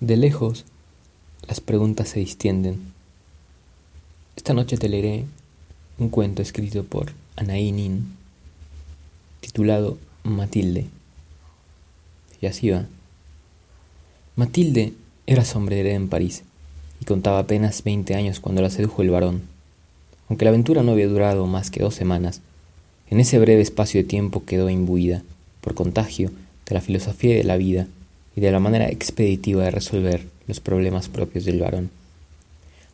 De lejos, las preguntas se distienden. Esta noche te leeré un cuento escrito por Anaí Nin, titulado Matilde. Y así va. Matilde era sombrerera en París y contaba apenas veinte años cuando la sedujo el varón. Aunque la aventura no había durado más que dos semanas, en ese breve espacio de tiempo quedó imbuida, por contagio, de la filosofía de la vida y de la manera expeditiva de resolver los problemas propios del varón.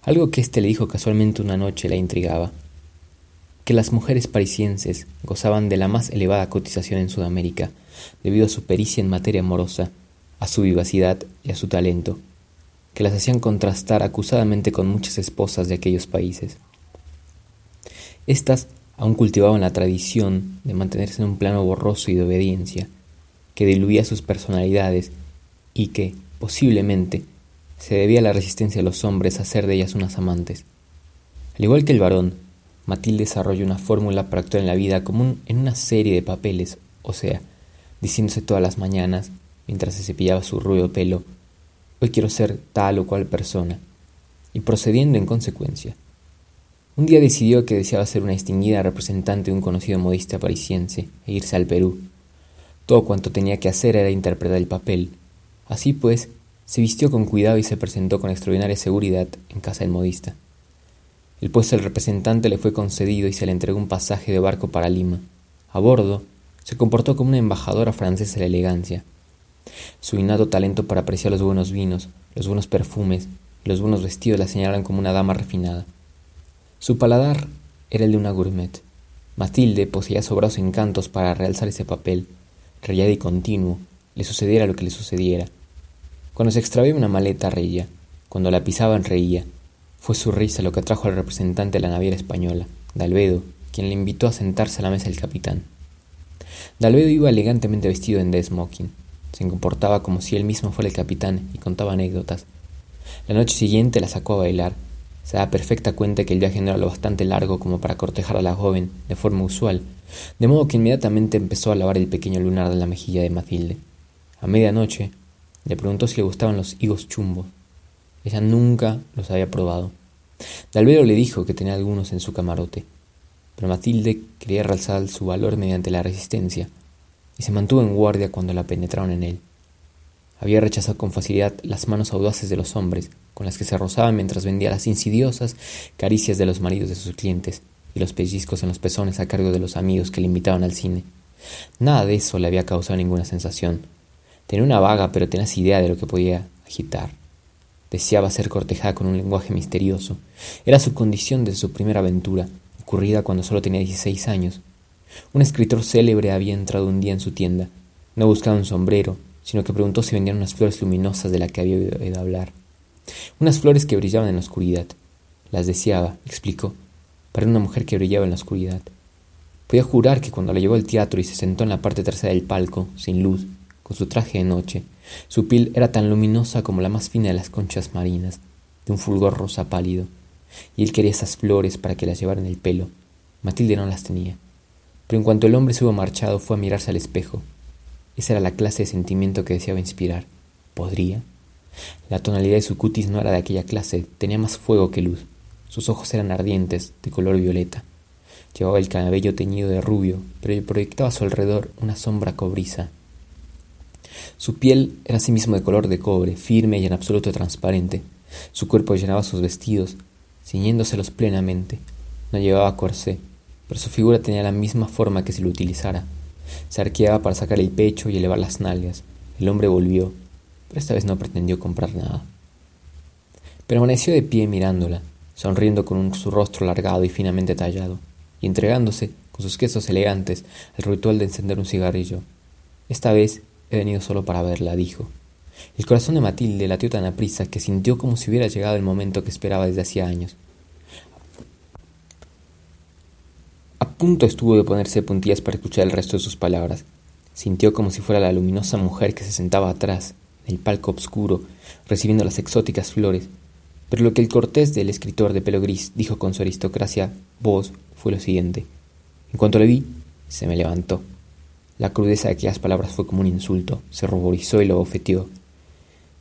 Algo que éste le dijo casualmente una noche la intrigaba, que las mujeres parisienses gozaban de la más elevada cotización en Sudamérica, debido a su pericia en materia amorosa, a su vivacidad y a su talento, que las hacían contrastar acusadamente con muchas esposas de aquellos países. Estas aún cultivaban la tradición de mantenerse en un plano borroso y de obediencia, que diluía sus personalidades y que, posiblemente, se debía a la resistencia de los hombres a hacer de ellas unas amantes. Al igual que el varón, Matilde desarrolló una fórmula para actuar en la vida como en una serie de papeles, o sea, diciéndose todas las mañanas, mientras se cepillaba su rubio pelo, hoy quiero ser tal o cual persona, y procediendo en consecuencia. Un día decidió que deseaba ser una distinguida representante de un conocido modista parisiense e irse al Perú. Todo cuanto tenía que hacer era interpretar el papel, Así pues, se vistió con cuidado y se presentó con extraordinaria seguridad en casa del modista. El puesto del representante le fue concedido y se le entregó un pasaje de barco para Lima. A bordo, se comportó como una embajadora francesa de la elegancia. Su innato talento para apreciar los buenos vinos, los buenos perfumes y los buenos vestidos la señalaron como una dama refinada. Su paladar era el de una gourmet. Matilde poseía sobrados encantos para realzar ese papel, rellado y continuo, le sucediera lo que le sucediera. Cuando se extraviaba una maleta reía, cuando la pisaban reía. Fue su risa lo que atrajo al representante de la naviera española, Dalvedo, quien le invitó a sentarse a la mesa del capitán. Dalvedo iba elegantemente vestido en de smoking. Se comportaba como si él mismo fuera el capitán y contaba anécdotas. La noche siguiente la sacó a bailar. Se da perfecta cuenta que el viaje no era lo bastante largo como para cortejar a la joven de forma usual, de modo que inmediatamente empezó a lavar el pequeño lunar de la mejilla de Matilde. A medianoche le preguntó si le gustaban los higos chumbos. Ella nunca los había probado. Dalvero le dijo que tenía algunos en su camarote, pero Matilde quería realzar su valor mediante la resistencia, y se mantuvo en guardia cuando la penetraron en él. Había rechazado con facilidad las manos audaces de los hombres, con las que se rozaban mientras vendía las insidiosas caricias de los maridos de sus clientes y los pellizcos en los pezones a cargo de los amigos que le invitaban al cine. Nada de eso le había causado ninguna sensación, Tenía una vaga pero tenaz idea de lo que podía agitar. Deseaba ser cortejada con un lenguaje misterioso. Era su condición desde su primera aventura, ocurrida cuando solo tenía dieciséis años. Un escritor célebre había entrado un día en su tienda. No buscaba un sombrero, sino que preguntó si vendían unas flores luminosas de las que había oído hablar. Unas flores que brillaban en la oscuridad. Las deseaba, explicó, para una mujer que brillaba en la oscuridad. Podía jurar que cuando la llevó al teatro y se sentó en la parte trasera del palco, sin luz, con su traje de noche. Su piel era tan luminosa como la más fina de las conchas marinas, de un fulgor rosa pálido, y él quería esas flores para que las llevara en el pelo. Matilde no las tenía. Pero en cuanto el hombre se hubo marchado fue a mirarse al espejo. Esa era la clase de sentimiento que deseaba inspirar. ¿Podría? La tonalidad de su cutis no era de aquella clase, tenía más fuego que luz. Sus ojos eran ardientes, de color violeta. Llevaba el cabello teñido de rubio, pero proyectaba a su alrededor una sombra cobriza, su piel era asimismo de color de cobre, firme y en absoluto transparente. Su cuerpo llenaba sus vestidos, ciñéndoselos plenamente. No llevaba corsé, pero su figura tenía la misma forma que si lo utilizara. Se arqueaba para sacar el pecho y elevar las nalgas. El hombre volvió, pero esta vez no pretendió comprar nada. Permaneció de pie mirándola, sonriendo con su rostro alargado y finamente tallado, y entregándose, con sus quesos elegantes, al ritual de encender un cigarrillo. Esta vez He venido solo para verla, dijo. El corazón de Matilde latió tan aprisa que sintió como si hubiera llegado el momento que esperaba desde hacía años. A punto estuvo de ponerse puntillas para escuchar el resto de sus palabras. Sintió como si fuera la luminosa mujer que se sentaba atrás, en el palco oscuro, recibiendo las exóticas flores. Pero lo que el cortés del escritor de pelo gris dijo con su aristocracia voz fue lo siguiente. En cuanto le vi, se me levantó. La crudeza de aquellas palabras fue como un insulto, se ruborizó y lo bofeteó.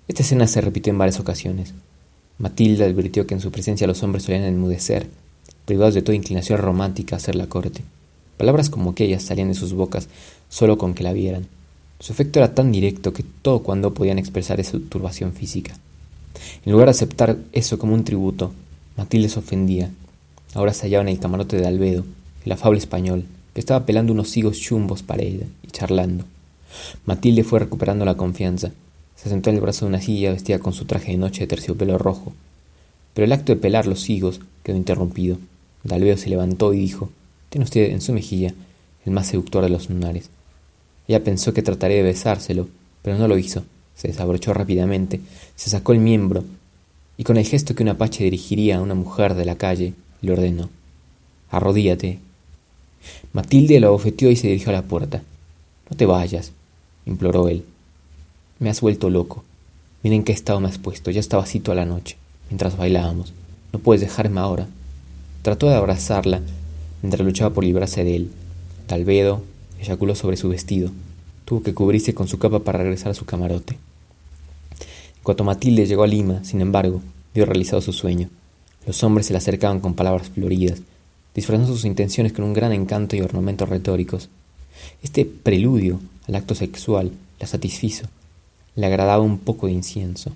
Esta escena se repitió en varias ocasiones. Matilda advirtió que en su presencia los hombres solían enmudecer, privados de toda inclinación romántica a hacer la corte. Palabras como aquellas salían de sus bocas solo con que la vieran. Su efecto era tan directo que todo cuando podían expresar esa turbación física. En lugar de aceptar eso como un tributo, Matilde se ofendía. Ahora se hallaba en el camarote de Albedo, el afable español, que estaba pelando unos higos chumbos para ella y charlando. Matilde fue recuperando la confianza. Se sentó en el brazo de una silla vestida con su traje de noche de terciopelo rojo. Pero el acto de pelar los higos quedó interrumpido. Dalveo se levantó y dijo: Tiene usted en su mejilla el más seductor de los lunares. Ella pensó que trataría de besárselo, pero no lo hizo. Se desabrochó rápidamente, se sacó el miembro y con el gesto que un apache dirigiría a una mujer de la calle, le ordenó: Arrodíate Matilde lo abofeteó y se dirigió a la puerta. No te vayas, imploró él. Me has vuelto loco. Miren qué estado me has puesto. Ya estaba así toda la noche, mientras bailábamos. No puedes dejarme ahora. Trató de abrazarla mientras luchaba por librarse de él. Talvedo eyaculó sobre su vestido. Tuvo que cubrirse con su capa para regresar a su camarote. Cuando Matilde llegó a Lima, sin embargo, vio realizado su sueño. Los hombres se le acercaban con palabras floridas, disfrazando sus intenciones con un gran encanto y ornamentos retóricos. Este preludio al acto sexual la satisfizo, le agradaba un poco de incienso.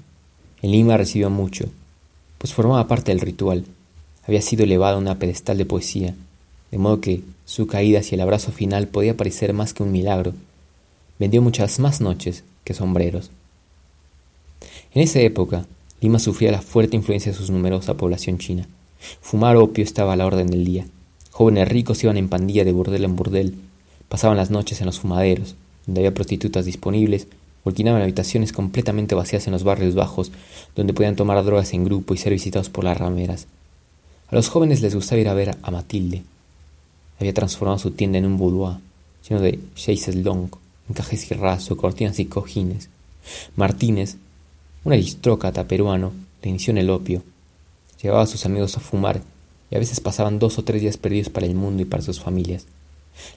En Lima recibió mucho, pues formaba parte del ritual, había sido elevado a una pedestal de poesía, de modo que su caída hacia el abrazo final podía parecer más que un milagro. Vendió muchas más noches que sombreros. En esa época, Lima sufría la fuerte influencia de su numerosa población china. Fumar opio estaba a la orden del día. Jóvenes ricos iban en pandilla de burdel en burdel, pasaban las noches en los fumaderos, donde había prostitutas disponibles, alquilaban habitaciones completamente vacías en los barrios bajos, donde podían tomar drogas en grupo y ser visitados por las rameras. A los jóvenes les gustaba ir a ver a Matilde. Había transformado su tienda en un boudoir, lleno de chaises long, encajes y raso, cortinas y cojines. Martínez, un aristócrata peruano, le inició en el opio, Llevaba a sus amigos a fumar y a veces pasaban dos o tres días perdidos para el mundo y para sus familias.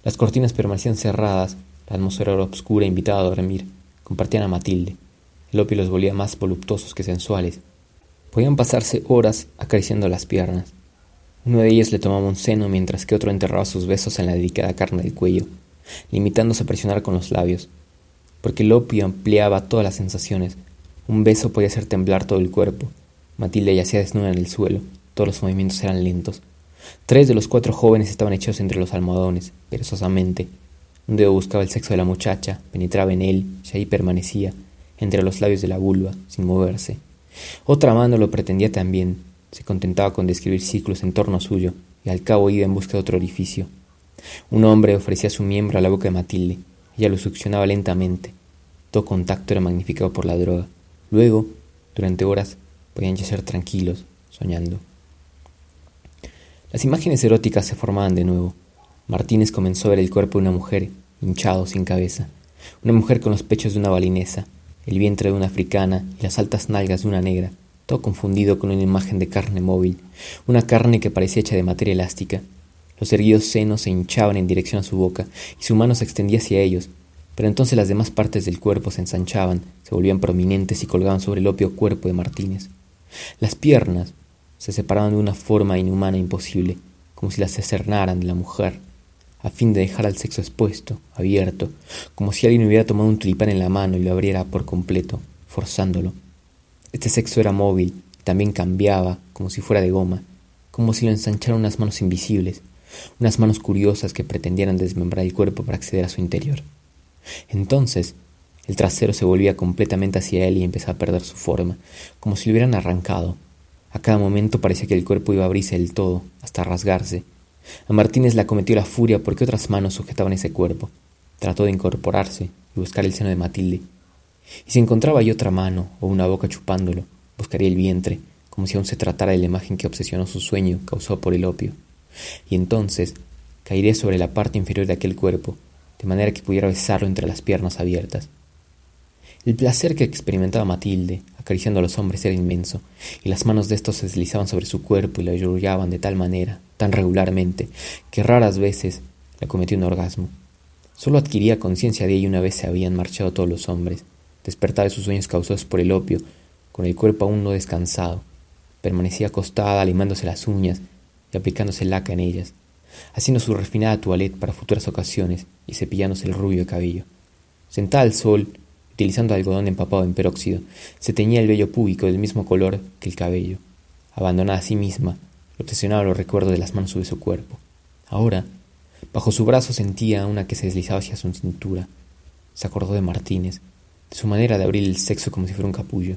Las cortinas permanecían cerradas, la atmósfera era oscura e invitaba a dormir. Compartían a Matilde. El opio los volvía más voluptuosos que sensuales. Podían pasarse horas acariciando las piernas. Uno de ellos le tomaba un seno mientras que otro enterraba sus besos en la delicada carne del cuello, limitándose a presionar con los labios. Porque el opio ampliaba todas las sensaciones. Un beso podía hacer temblar todo el cuerpo, Matilde yacía desnuda en el suelo. Todos los movimientos eran lentos. Tres de los cuatro jóvenes estaban echados entre los almohadones, perezosamente. Un dedo buscaba el sexo de la muchacha, penetraba en él y ahí permanecía, entre los labios de la vulva, sin moverse. Otra mano lo pretendía también. Se contentaba con describir ciclos en torno suyo, y al cabo iba en busca de otro orificio. Un hombre ofrecía su miembro a la boca de Matilde. Ella lo succionaba lentamente. Todo contacto era magnificado por la droga. Luego, durante horas, podían yacer tranquilos, soñando. Las imágenes eróticas se formaban de nuevo. Martínez comenzó a ver el cuerpo de una mujer, hinchado, sin cabeza, una mujer con los pechos de una balinesa, el vientre de una africana y las altas nalgas de una negra, todo confundido con una imagen de carne móvil, una carne que parecía hecha de materia elástica. Los erguidos senos se hinchaban en dirección a su boca y su mano se extendía hacia ellos, pero entonces las demás partes del cuerpo se ensanchaban, se volvían prominentes y colgaban sobre el opio cuerpo de Martínez. Las piernas se separaban de una forma inhumana e imposible, como si las cernaran de la mujer, a fin de dejar al sexo expuesto, abierto, como si alguien hubiera tomado un tulipán en la mano y lo abriera por completo, forzándolo. Este sexo era móvil, también cambiaba, como si fuera de goma, como si lo ensancharan unas manos invisibles, unas manos curiosas que pretendieran desmembrar el cuerpo para acceder a su interior. Entonces, el trasero se volvía completamente hacia él y empezaba a perder su forma, como si lo hubieran arrancado. A cada momento parecía que el cuerpo iba a abrirse del todo, hasta rasgarse. A Martínez le acometió la furia porque otras manos sujetaban ese cuerpo. Trató de incorporarse y buscar el seno de Matilde, Y si encontraba ahí otra mano o una boca chupándolo, buscaría el vientre, como si aún se tratara de la imagen que obsesionó su sueño causado por el opio. Y entonces caería sobre la parte inferior de aquel cuerpo, de manera que pudiera besarlo entre las piernas abiertas. El placer que experimentaba Matilde, acariciando a los hombres, era inmenso, y las manos de estos se deslizaban sobre su cuerpo y la arrullaban de tal manera, tan regularmente, que raras veces le cometió un orgasmo. Solo adquiría conciencia de ello una vez se habían marchado todos los hombres, despertar de sus sueños causados por el opio, con el cuerpo aún no descansado. Permanecía acostada, limándose las uñas y aplicándose laca en ellas, haciendo su refinada toilette para futuras ocasiones y cepillándose el rubio cabello. Sentada al sol, utilizando algodón empapado en peróxido, se teñía el vello púbico del mismo color que el cabello. Abandonada a sí misma, obsesionaba los recuerdos de las manos sobre su cuerpo. Ahora, Bajo su brazo sentía una que se deslizaba hacia su cintura. Se acordó de Martínez, de su manera de abrir el sexo como si fuera un capullo,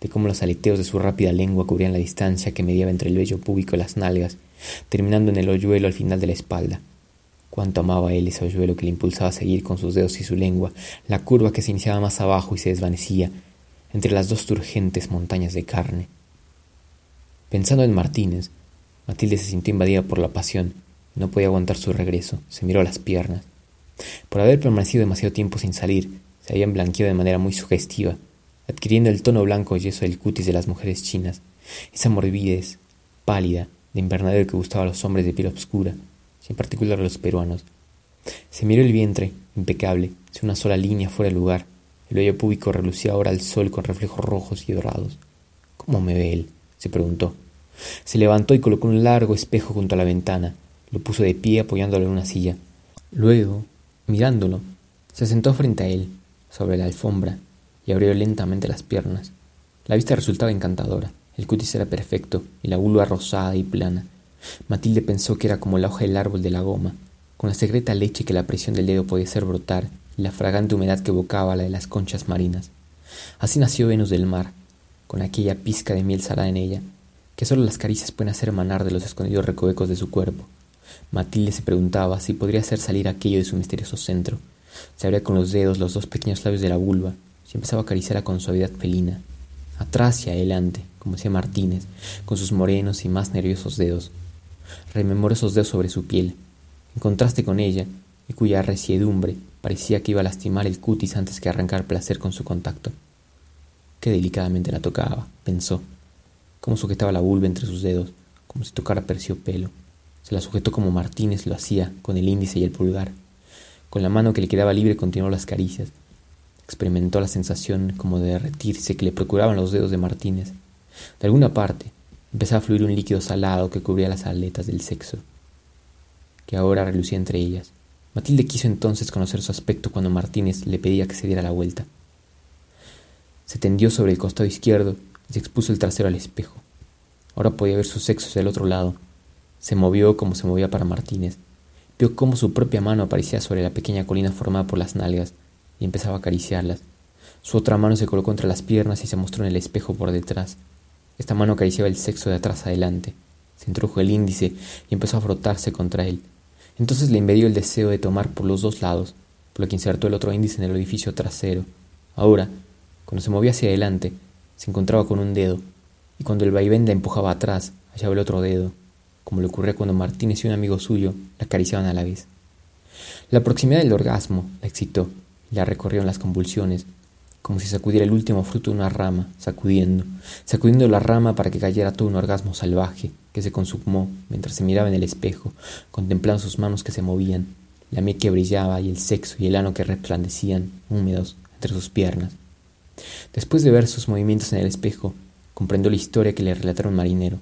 de cómo los aleteos de su rápida lengua cubrían la distancia que mediaba entre el vello púbico y las nalgas, terminando en el hoyuelo al final de la espalda. Cuánto amaba él ese hoyuelo que le impulsaba a seguir con sus dedos y su lengua la curva que se iniciaba más abajo y se desvanecía entre las dos turgentes montañas de carne. Pensando en Martínez, Matilde se sintió invadida por la pasión no podía aguantar su regreso. Se miró las piernas. Por haber permanecido demasiado tiempo sin salir, se habían blanqueado de manera muy sugestiva, adquiriendo el tono blanco y yeso del cutis de las mujeres chinas, esa morbidez pálida de invernadero que gustaba a los hombres de piel oscura, en particular a los peruanos. Se miró el vientre, impecable, sin una sola línea fuera de lugar. El vello púbico relucía ahora al sol con reflejos rojos y dorados. ¿Cómo me ve él? se preguntó. Se levantó y colocó un largo espejo junto a la ventana, lo puso de pie apoyándolo en una silla. Luego, mirándolo, se sentó frente a él, sobre la alfombra, y abrió lentamente las piernas. La vista resultaba encantadora. El cutis era perfecto y la vulva rosada y plana. Matilde pensó que era como la hoja del árbol de la goma, con la secreta leche que la presión del dedo podía hacer brotar y la fragante humedad que evocaba la de las conchas marinas. Así nació Venus del mar, con aquella pizca de miel salada en ella, que solo las caricias pueden hacer emanar de los escondidos recovecos de su cuerpo. Matilde se preguntaba si podría hacer salir aquello de su misterioso centro. Se abría con los dedos los dos pequeños labios de la vulva y empezaba a acariciarla con suavidad felina, atrás y adelante, como decía Martínez, con sus morenos y más nerviosos dedos. Rememoró esos dedos sobre su piel, en contraste con ella, y cuya resiedumbre parecía que iba a lastimar el cutis antes que arrancar placer con su contacto. Qué delicadamente la tocaba, pensó, cómo sujetaba la vulva entre sus dedos, como si tocara terciopelo. Se la sujetó como Martínez lo hacía, con el índice y el pulgar. Con la mano que le quedaba libre continuó las caricias. Experimentó la sensación como de derretirse que le procuraban los dedos de Martínez. De alguna parte empezaba a fluir un líquido salado que cubría las aletas del sexo, que ahora relucía entre ellas. Matilde quiso entonces conocer su aspecto cuando Martínez le pedía que se diera la vuelta. Se tendió sobre el costado izquierdo y se expuso el trasero al espejo. Ahora podía ver su sexo del otro lado, se movió como se movía para Martínez. Vio cómo su propia mano aparecía sobre la pequeña colina formada por las nalgas y empezaba a acariciarlas. Su otra mano se colocó entre las piernas y se mostró en el espejo por detrás. Esta mano acariciaba el sexo de atrás adelante. Se introdujo el índice y empezó a frotarse contra él. Entonces le invadió el deseo de tomar por los dos lados, por lo que insertó el otro índice en el orificio trasero. Ahora, cuando se movía hacia adelante, se encontraba con un dedo, y cuando el vaivén la empujaba atrás, hallaba el otro dedo, como le ocurría cuando Martínez y un amigo suyo la acariciaban a la vez. La proximidad del orgasmo la excitó y la recorrieron las convulsiones, como si sacudiera el último fruto de una rama, sacudiendo, sacudiendo la rama para que cayera todo un orgasmo salvaje que se consumó mientras se miraba en el espejo, contemplando sus manos que se movían, la miel que brillaba y el sexo y el ano que resplandecían, húmedos, entre sus piernas. Después de ver sus movimientos en el espejo, comprendió la historia que le relatara un marinero,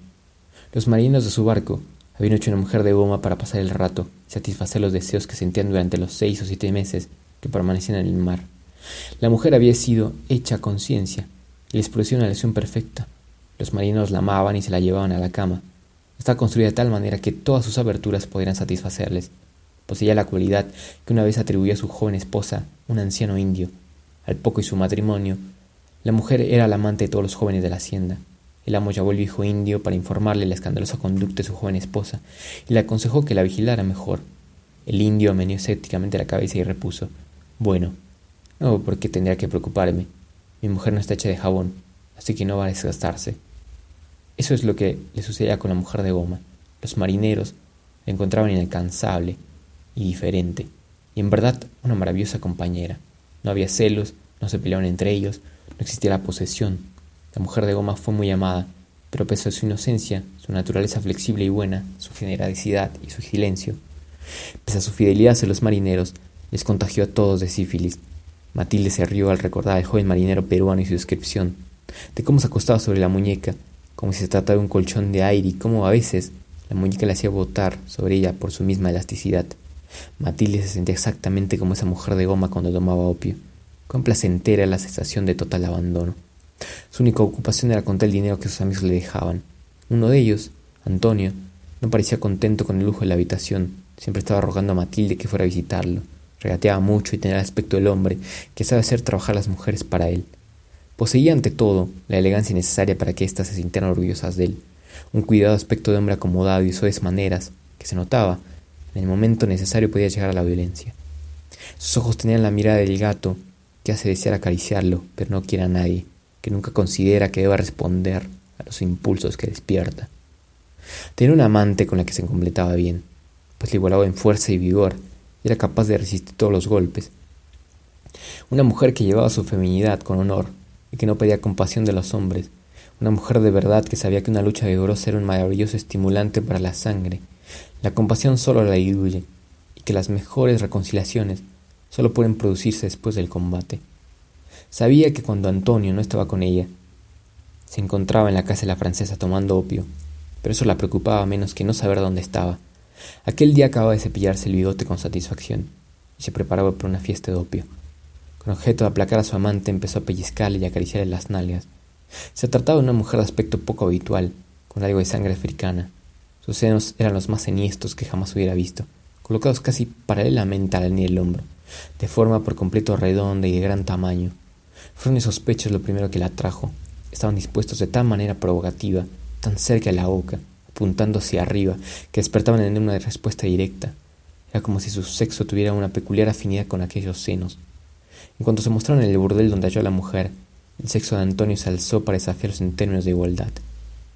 los marinos de su barco habían hecho una mujer de goma para pasar el rato y satisfacer los deseos que sentían durante los seis o siete meses que permanecían en el mar. La mujer había sido hecha conciencia y les producía una lesión perfecta. Los marinos la amaban y se la llevaban a la cama. Estaba construida de tal manera que todas sus aberturas podrían satisfacerles. Poseía la cualidad que una vez atribuía a su joven esposa, un anciano indio. Al poco y su matrimonio, la mujer era la amante de todos los jóvenes de la hacienda. El amo llamó al viejo indio para informarle la escandalosa conducta de su joven esposa y le aconsejó que la vigilara mejor. El indio meneó escépticamente la cabeza y repuso: Bueno, No, ¿por qué tendría que preocuparme? Mi mujer no está hecha de jabón, así que no va a desgastarse. Eso es lo que le sucedía con la mujer de goma. Los marineros la encontraban inalcanzable y diferente, y en verdad una maravillosa compañera. No había celos, no se peleaban entre ellos, no existía la posesión. La mujer de goma fue muy amada, pero pese a su inocencia, su naturaleza flexible y buena, su generosidad y su silencio, pese a su fidelidad hacia los marineros, les contagió a todos de sífilis. Matilde se rió al recordar al joven marinero peruano y su descripción, de cómo se acostaba sobre la muñeca, como si se tratara de un colchón de aire y cómo a veces la muñeca le hacía botar sobre ella por su misma elasticidad. Matilde se sentía exactamente como esa mujer de goma cuando tomaba opio. Cuán placentera la sensación de total abandono. Su única ocupación era contar el dinero que sus amigos le dejaban. Uno de ellos, Antonio, no parecía contento con el lujo de la habitación. Siempre estaba rogando a Matilde que fuera a visitarlo. Regateaba mucho y tenía el aspecto del hombre que sabe hacer trabajar las mujeres para él. Poseía ante todo la elegancia necesaria para que éstas se sintieran orgullosas de él. Un cuidado aspecto de hombre acomodado y suaves maneras, que se notaba, en el momento necesario podía llegar a la violencia. Sus ojos tenían la mirada del gato, que hace desear acariciarlo, pero no quiere a nadie, que nunca considera que deba responder a los impulsos que despierta. Tenía una amante con la que se completaba bien, pues le igualaba en fuerza y vigor, era capaz de resistir todos los golpes. Una mujer que llevaba su feminidad con honor, y que no pedía compasión de los hombres, una mujer de verdad que sabía que una lucha vigorosa era un maravilloso estimulante para la sangre, la compasión solo la diluye, y que las mejores reconciliaciones solo pueden producirse después del combate. Sabía que cuando Antonio no estaba con ella, se encontraba en la casa de la francesa tomando opio, pero eso la preocupaba menos que no saber dónde estaba. Aquel día acababa de cepillarse el bigote con satisfacción y se preparaba para una fiesta de opio. Con objeto de aplacar a su amante empezó a pellizcarle y acariciarle las nalgas. Se trataba de una mujer de aspecto poco habitual, con algo de sangre africana, sus senos eran los más enhiestos que jamás hubiera visto, colocados casi paralelamente a la línea del hombro, de forma por completo redonda y de gran tamaño. Fueron esos pechos lo primero que la atrajo. Estaban dispuestos de tal manera provocativa, tan cerca de la boca, apuntando hacia arriba, que despertaban en una respuesta directa. Era como si su sexo tuviera una peculiar afinidad con aquellos senos. En cuanto se mostraron en el burdel donde halló a la mujer, el sexo de Antonio se alzó para desafiarlos en términos de igualdad.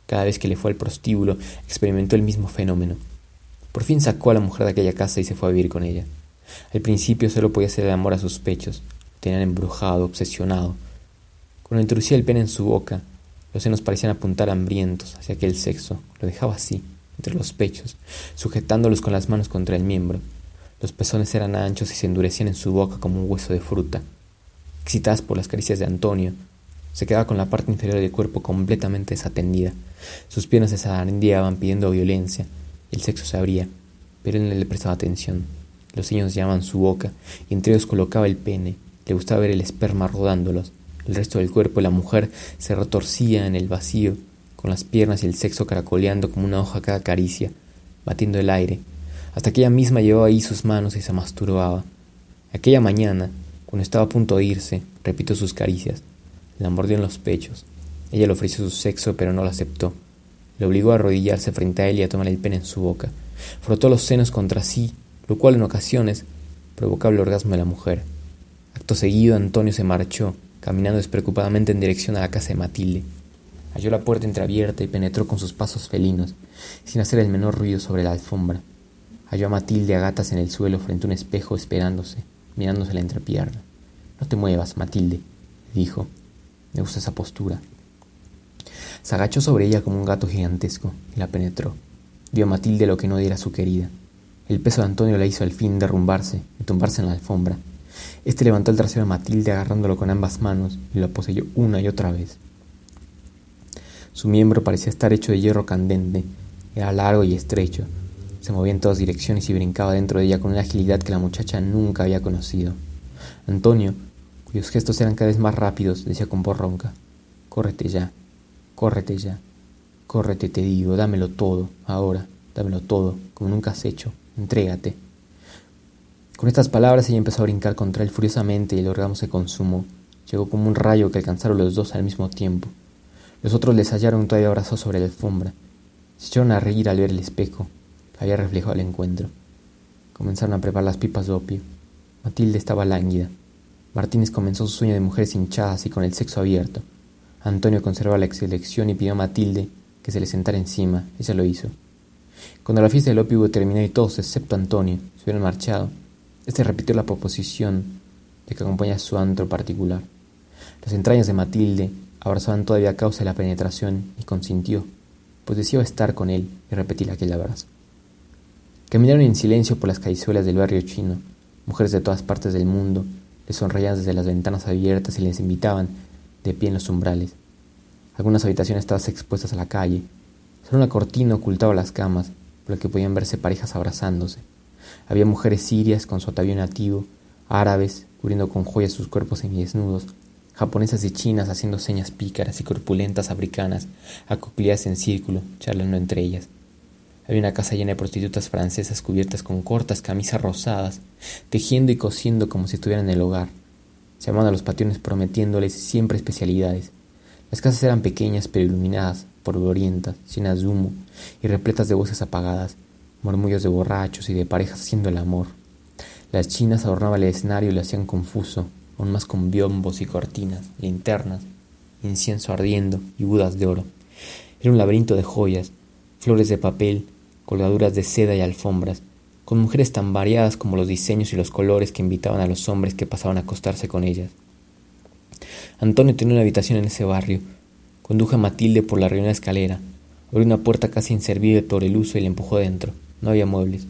Cada vez que le fue al prostíbulo, experimentó el mismo fenómeno. Por fin sacó a la mujer de aquella casa y se fue a vivir con ella. Al principio solo podía hacer el amor a sus pechos. Lo tenían embrujado, obsesionado. Cuando introducía el pene en su boca, los senos parecían apuntar hambrientos hacia aquel sexo. Lo dejaba así, entre los pechos, sujetándolos con las manos contra el miembro. Los pezones eran anchos y se endurecían en su boca como un hueso de fruta. Excitadas por las caricias de Antonio, se quedaba con la parte inferior del cuerpo completamente desatendida. Sus piernas se zarandeaban pidiendo violencia. El sexo se abría, pero él no le prestaba atención. Los niños llamaban su boca y entre ellos colocaba el pene. Le gustaba ver el esperma rodándolos. El resto del cuerpo de la mujer se retorcía en el vacío, con las piernas y el sexo caracoleando como una hoja cada caricia, batiendo el aire, hasta que ella misma llevaba ahí sus manos y se masturbaba. Aquella mañana, cuando estaba a punto de irse, repitió sus caricias. La mordió en los pechos. Ella le ofreció su sexo, pero no lo aceptó. Le obligó a arrodillarse frente a él y a tomar el pene en su boca. Frotó los senos contra sí, lo cual en ocasiones provocaba el orgasmo de la mujer. Acto seguido, Antonio se marchó, caminando despreocupadamente en dirección a la casa de Matilde. Halló la puerta entreabierta y penetró con sus pasos felinos, sin hacer el menor ruido sobre la alfombra. Halló a Matilde a gatas en el suelo frente a un espejo esperándose, mirándose la entrepierna. No te muevas, Matilde, dijo. Me gusta esa postura. Se agachó sobre ella como un gato gigantesco y la penetró. Dio a Matilde lo que no diera su querida. El peso de Antonio la hizo al fin derrumbarse y tumbarse en la alfombra. Este levantó el trasero de Matilde agarrándolo con ambas manos y lo poseyó una y otra vez. Su miembro parecía estar hecho de hierro candente, era largo y estrecho, se movía en todas direcciones y brincaba dentro de ella con una agilidad que la muchacha nunca había conocido. Antonio cuyos gestos eran cada vez más rápidos, decía con voz ronca. Córrete ya, córrete ya, córrete, te digo, dámelo todo, ahora, dámelo todo, como nunca has hecho, entrégate. Con estas palabras ella empezó a brincar contra él furiosamente y el orgasmo se consumó. Llegó como un rayo que alcanzaron los dos al mismo tiempo. Los otros les hallaron todavía abrazados sobre la alfombra. Se echaron a reír al ver el espejo que había reflejado el encuentro. Comenzaron a preparar las pipas de opio. Matilde estaba lánguida. Martínez comenzó su sueño de mujeres hinchadas y con el sexo abierto. Antonio conservaba la selección y pidió a Matilde que se le sentara encima. Ella lo hizo. Cuando la fiesta del opio terminó y todos, excepto Antonio, se hubieron marchado, este repitió la proposición de que acompaña su antro particular. Las entrañas de Matilde abrazaban todavía a causa de la penetración y consintió, pues deseaba estar con él y repetir aquel abrazo. Caminaron en silencio por las callezuelas del barrio chino. Mujeres de todas partes del mundo les sonreían desde las ventanas abiertas y les invitaban de pie en los umbrales. Algunas habitaciones estaban expuestas a la calle. Solo una cortina ocultaba las camas, por lo que podían verse parejas abrazándose. Había mujeres sirias con su atavío nativo, árabes cubriendo con joyas sus cuerpos semidesnudos, japonesas y chinas haciendo señas pícaras y corpulentas africanas, acopliadas en círculo, charlando entre ellas. Había una casa llena de prostitutas francesas cubiertas con cortas camisas rosadas, tejiendo y cosiendo como si estuvieran en el hogar. Llamaban a los patrones prometiéndoles siempre especialidades. Las casas eran pequeñas pero iluminadas, polvorientas, llenas de humo y repletas de voces apagadas, murmullos de borrachos y de parejas haciendo el amor. Las chinas adornaban el escenario y lo hacían confuso, aún más con biombos y cortinas, linternas, incienso ardiendo y budas de oro. Era un laberinto de joyas, flores de papel, colgaduras de seda y alfombras, con mujeres tan variadas como los diseños y los colores que invitaban a los hombres que pasaban a acostarse con ellas. Antonio tenía una habitación en ese barrio. Conduje a Matilde por la reunión escalera, abrió una puerta casi inservible por el uso y le empujó dentro. No había muebles.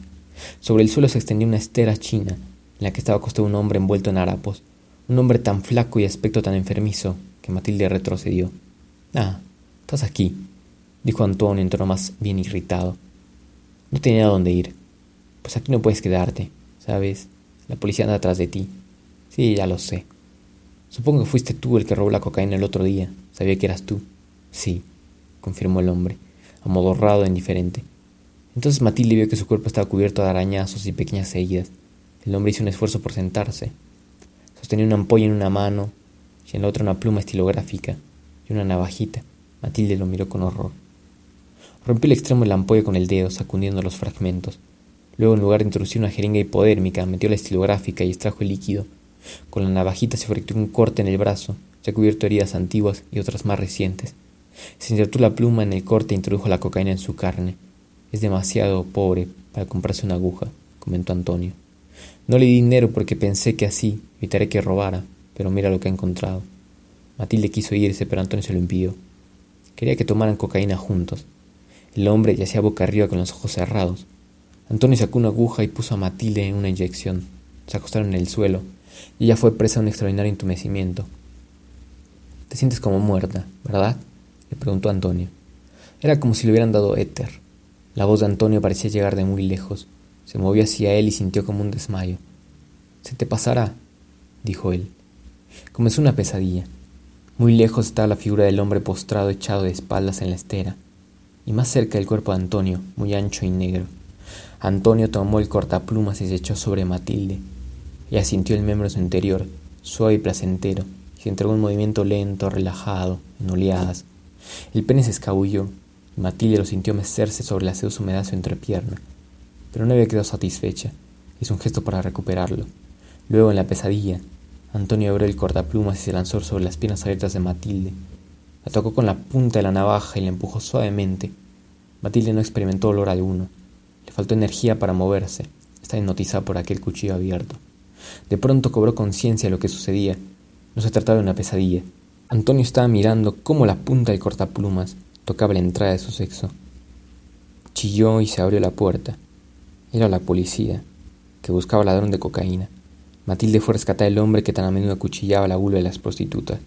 Sobre el suelo se extendía una estera china, en la que estaba acostado un hombre envuelto en harapos, un hombre tan flaco y aspecto tan enfermizo que Matilde retrocedió. Ah, estás aquí, dijo Antonio en tono más bien irritado. No tenía dónde ir. Pues aquí no puedes quedarte, ¿sabes? La policía anda atrás de ti. Sí, ya lo sé. Supongo que fuiste tú el que robó la cocaína el otro día. Sabía que eras tú. Sí, confirmó el hombre, amodorrado e indiferente. Entonces Matilde vio que su cuerpo estaba cubierto de arañazos y pequeñas heridas. El hombre hizo un esfuerzo por sentarse. Sostenía una ampolla en una mano y en la otra una pluma estilográfica y una navajita. Matilde lo miró con horror. Rompió el extremo de la ampolla con el dedo, sacudiendo los fragmentos. Luego, en lugar de introducir una jeringa hipodérmica, metió la estilográfica y extrajo el líquido. Con la navajita se fracturó un corte en el brazo, ya cubierto heridas antiguas y otras más recientes. Se insertó la pluma en el corte e introdujo la cocaína en su carne. Es demasiado pobre para comprarse una aguja, comentó Antonio. No le di dinero porque pensé que así evitaré que robara, pero mira lo que ha encontrado. Matilde quiso irse, pero Antonio se lo impidió. Quería que tomaran cocaína juntos. El hombre yacía boca arriba con los ojos cerrados. Antonio sacó una aguja y puso a Matilde en una inyección. Se acostaron en el suelo, y ella fue presa de un extraordinario entumecimiento. Te sientes como muerta, ¿verdad? le preguntó Antonio. Era como si le hubieran dado éter. La voz de Antonio parecía llegar de muy lejos. Se movió hacia él y sintió como un desmayo. Se te pasará, dijo él. Comenzó una pesadilla. Muy lejos estaba la figura del hombre postrado echado de espaldas en la estera, y más cerca el cuerpo de Antonio, muy ancho y negro. Antonio tomó el cortaplumas y se echó sobre Matilde. Ella sintió el miembro su interior, suave y placentero, y se entregó un movimiento lento, relajado, en oleadas. El pene se escabulló, Matilde lo sintió mecerse sobre la sedosa humedad de su entrepierna. Pero no había quedado satisfecha. Hizo un gesto para recuperarlo. Luego, en la pesadilla, Antonio abrió el cortaplumas y se lanzó sobre las piernas abiertas de Matilde. La tocó con la punta de la navaja y la empujó suavemente. Matilde no experimentó olor alguno. Le faltó energía para moverse. Estaba hipnotizada por aquel cuchillo abierto. De pronto cobró conciencia de lo que sucedía. No se trataba de una pesadilla. Antonio estaba mirando cómo la punta del cortaplumas tocaba la entrada de su sexo. Chilló y se abrió la puerta. Era la policía, que buscaba ladrón de cocaína. Matilde fue a rescatar al hombre que tan a menudo acuchillaba la vulva de las prostitutas,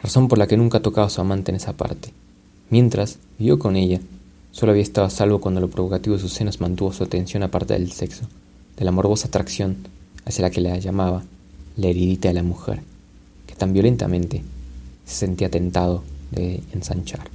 razón por la que nunca tocaba a su amante en esa parte. Mientras, vivió con ella. Solo había estado a salvo cuando lo provocativo de sus senos mantuvo su atención aparte del sexo, de la morbosa atracción hacia la que la llamaba la heridita de la mujer, que tan violentamente se sentía tentado de ensanchar.